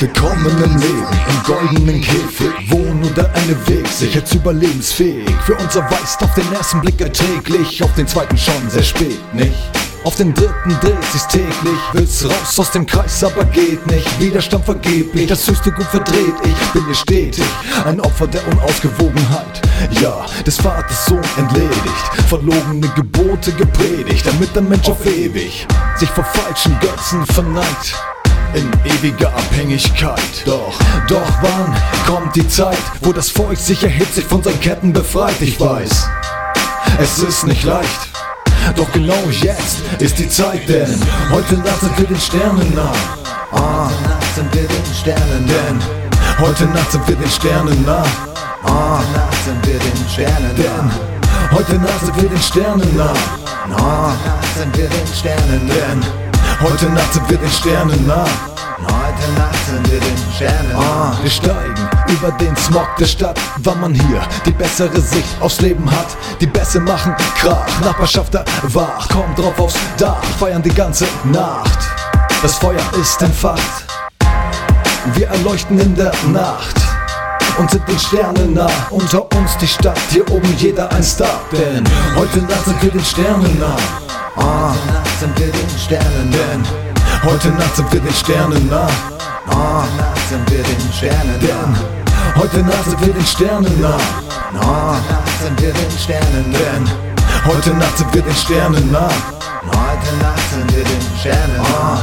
Willkommen im Leben, im goldenen Käfig, wo nur der eine Weg sich als überlebensfähig für uns erweist. Auf den ersten Blick erträglich, auf den zweiten schon sehr spät, nicht? Auf den dritten dreht sich's täglich, will's raus aus dem Kreis, aber geht nicht. Widerstand vergeblich, das höchste Gut verdreht. Ich bin hier stetig, ein Opfer der Unausgewogenheit. Ja, des Vaters Sohn entledigt, verlogene Gebote gepredigt, damit der Mensch auf ewig sich vor falschen Götzen verneigt in ewiger Abhängigkeit. Doch, doch wann kommt die Zeit, wo das Volk sich erhebt, sich von seinen Ketten befreit? Ich weiß, es ist nicht leicht. Doch genau jetzt ist die Zeit, denn heute Nacht sind wir den Sternen nah. Ah, Heute Nacht sind wir den Sternen denn heute Nacht sind wir den Sternen nah. Ah, Heute Nacht sind wir den Sternen denn heute Nacht sind wir den Sternen nah. Ah, Heute Nacht sind wir den Sternen denn heute Nacht sind wir den Sternen nah. Heute Nacht sind wir den Sternen Ah, wir steigen über den Smog der Stadt, weil man hier die bessere Sicht aufs Leben hat. Die Bässe machen Krach, Nachbarschaft erwacht, kommt drauf aufs Dach, feiern die ganze Nacht. Das Feuer ist entfacht, wir erleuchten in der Nacht und sind den Sternen nah. Unter uns die Stadt, hier oben jeder ein Star, denn heute Nacht sind wir den Sternen nah. Ah, sind wir den Sternen denn heute Nacht sind wir den Sternen nah. Ah, sind wir den Sternen denn heute Nacht sind wir den Sternen nah. Ah, Heute Nacht sind wir den Sternen nah. Heute Nacht sind wir den Sternen Ah,